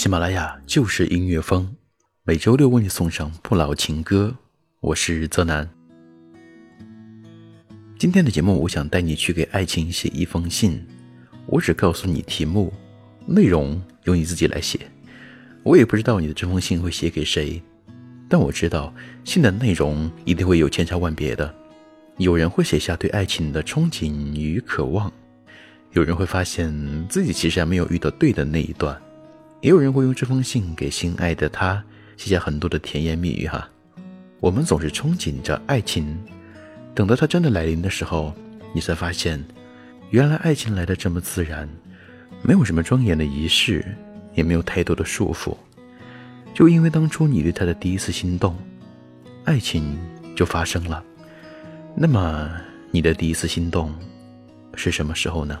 喜马拉雅就是音乐风，每周六为你送上不老情歌。我是泽南。今天的节目，我想带你去给爱情写一封信。我只告诉你题目，内容。由你自己来写，我也不知道你的这封信会写给谁，但我知道信的内容一定会有千差万别的。有人会写下对爱情的憧憬与渴望，有人会发现自己其实还没有遇到对的那一段，也有人会用这封信给心爱的他写下很多的甜言蜜语。哈，我们总是憧憬着爱情，等到它真的来临的时候，你才发现，原来爱情来的这么自然。没有什么庄严的仪式，也没有太多的束缚，就因为当初你对他的第一次心动，爱情就发生了。那么，你的第一次心动是什么时候呢？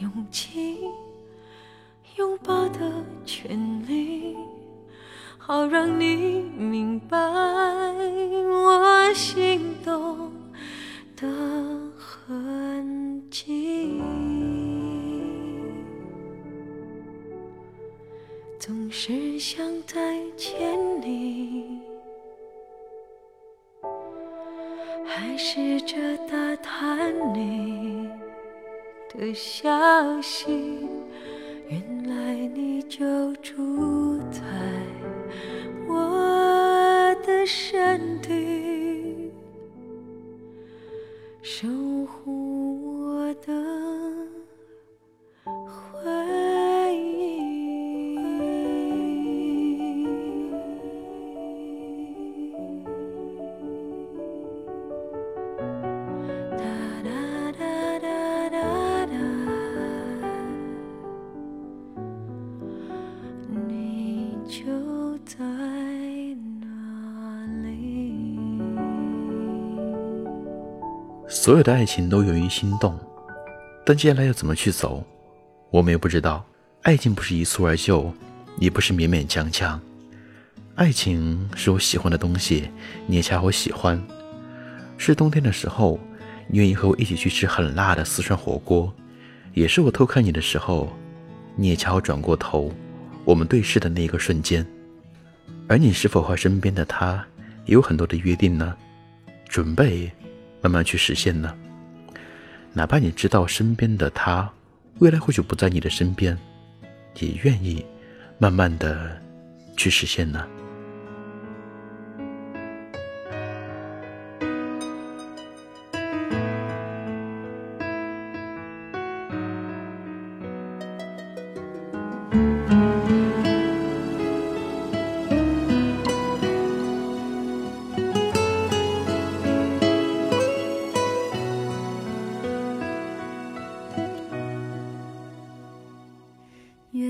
勇气拥抱的权利好让你明白你就所有的爱情都源于心动，但接下来要怎么去走，我们也不知道。爱情不是一蹴而就，也不是勉勉强强。爱情是我喜欢的东西，你也恰好喜欢。是冬天的时候，你愿意和我一起去吃很辣的四川火锅，也是我偷看你的时候，你也恰好转过头，我们对视的那一个瞬间。而你是否和身边的他也有很多的约定呢？准备慢慢去实现呢？哪怕你知道身边的他未来或许不在你的身边。也愿意慢慢的去实现呢。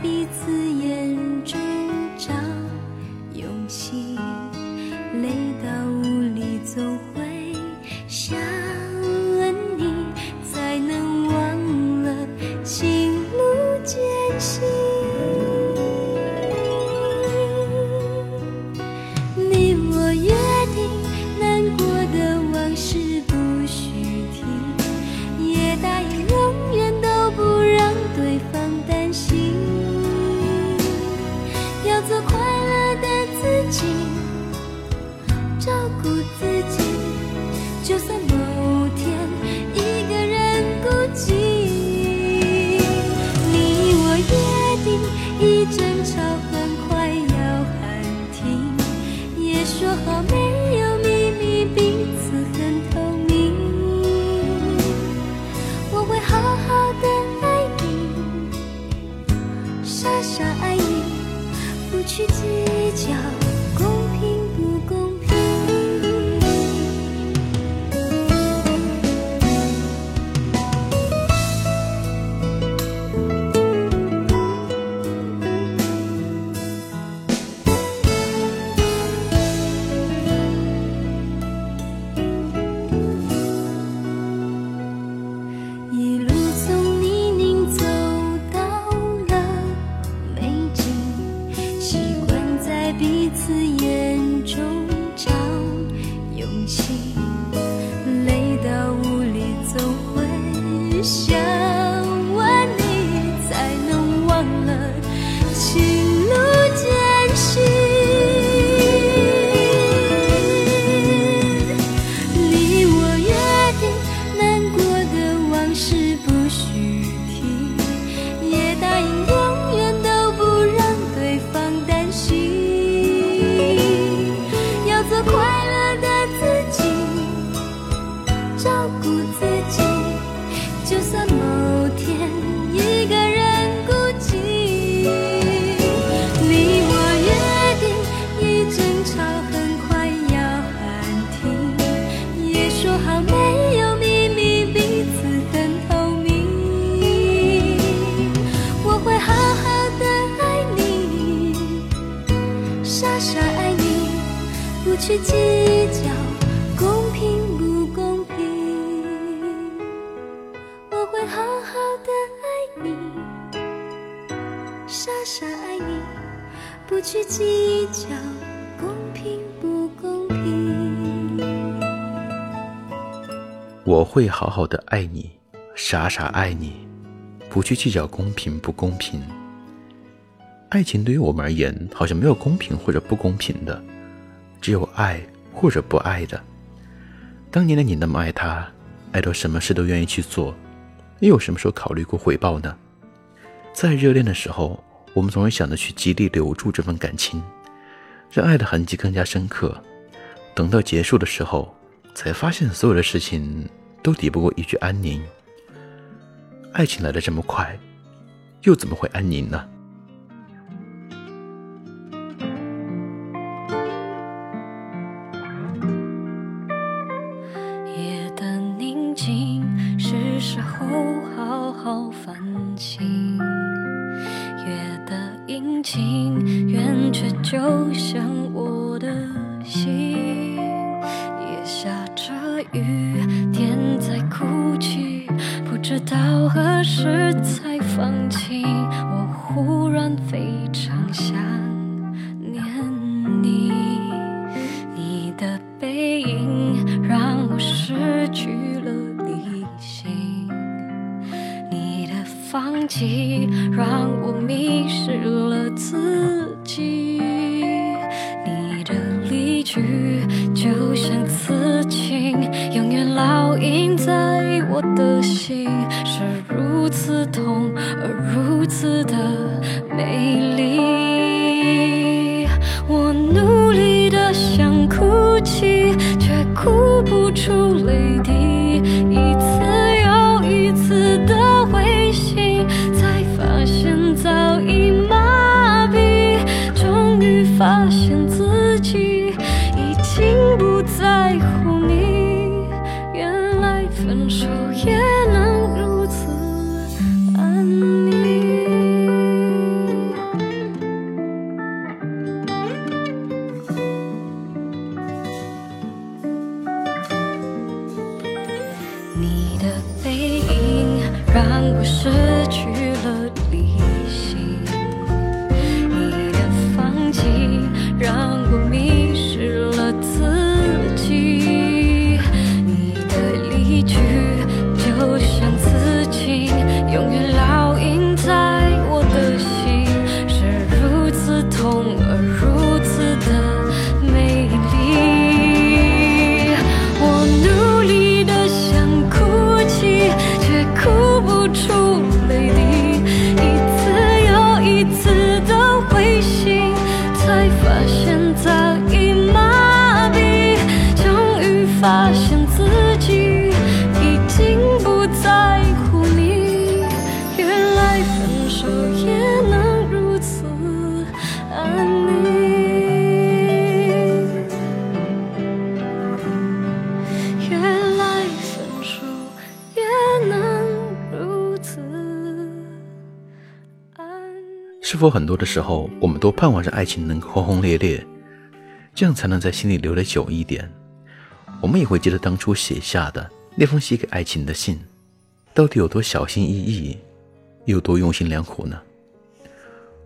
彼此去计较公平不公平。我会好好的爱你，傻傻爱你，不去计较公平不公平。爱情对于我们而言，好像没有公平或者不公平的，只有爱或者不爱的。当年的你那么爱他，爱到什么事都愿意去做，又有什么时候考虑过回报呢？在热恋的时候，我们总是想着去极力留住这份感情，让爱的痕迹更加深刻。等到结束的时候，才发现所有的事情都抵不过一句安宁。爱情来的这么快，又怎么会安宁呢？到何时才放弃。我忽然非常想的心，是如此痛而如此的美丽。我努力的想哭泣，却哭不出泪滴，一次又一次的灰心，才发现早已麻痹，终于发现是否很多的时候，我们都盼望着爱情能够轰轰烈烈，这样才能在心里留得久一点？我们也会记得当初写下的那封写给爱情的信，到底有多小心翼翼，有多用心良苦呢？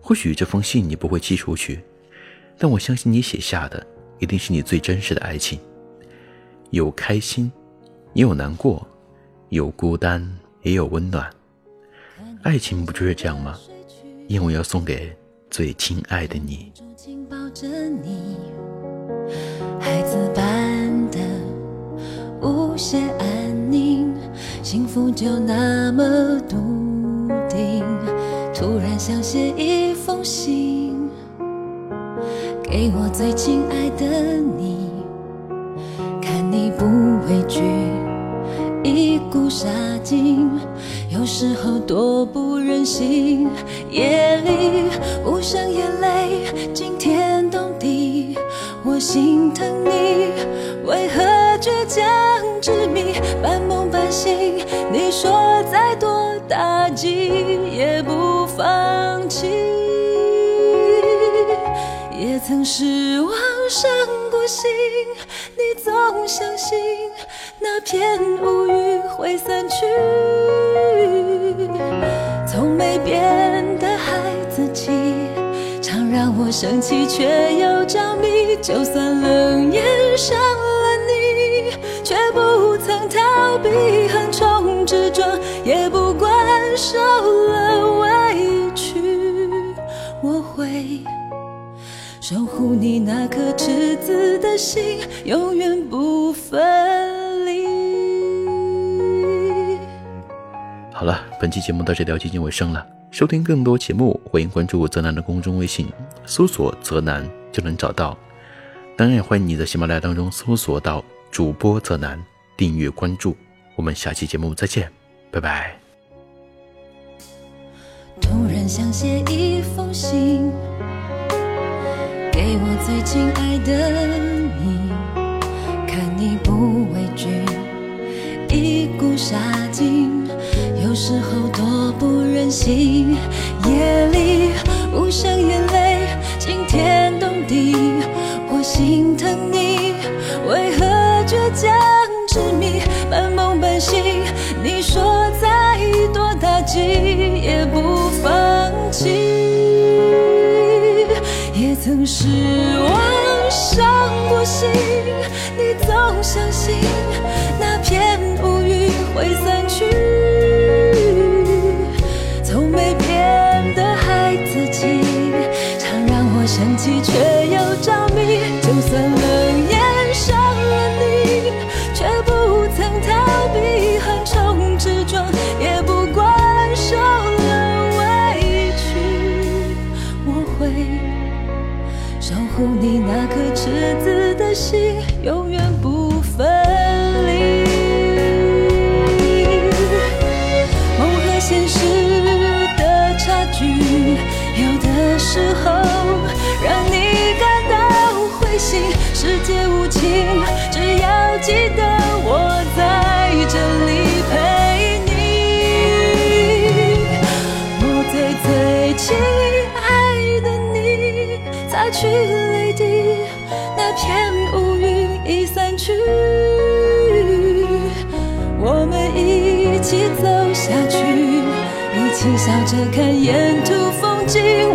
或许这封信你不会寄出去，但我相信你写下的一定是你最真实的爱情。有开心，也有难过，有孤单，也有温暖。爱情不就是这样吗？因为要送给最亲爱的你。住紧抱着你，孩子般的无限安宁，幸福就那么笃定。突然想写一封信，给我最亲爱的你，看你不畏惧。一股杀劲，有时候多不忍心。夜里无声眼泪惊天动地，我心疼你，为何倔强执迷，半梦半醒？你说再多打击也不放弃。也曾失望伤过心，你总相信那片乌云会散去。从没变的孩子气，常让我生气却又着迷。就算冷眼伤了你，却不曾逃避横冲直撞，也不管受了委屈，我会。守护你那颗赤子的心，永远不分本期节目到这里要接近尾声了，收听更多节目，欢迎关注泽南的公众微信，搜索“泽南”就能找到。当然，也欢迎你在喜马拉雅当中搜索到主播泽南，订阅关注。我们下期节目再见，拜拜。突然想写一封信，给我最亲爱的你，看你不畏惧，一股杀劲，有时候多不忍心。夜里无声眼泪，惊天动地，我心疼你，为何倔强执迷，半梦半醒？你说再多打击也不放弃，也曾失望伤过心，你总相信那片乌云会散去，却又着迷，就算冷眼伤了你，却不曾逃避横冲直撞，也不管受了委屈，我会守护你那颗赤子的心，永远不分去。我们一起走下去，一起笑着看沿途风景。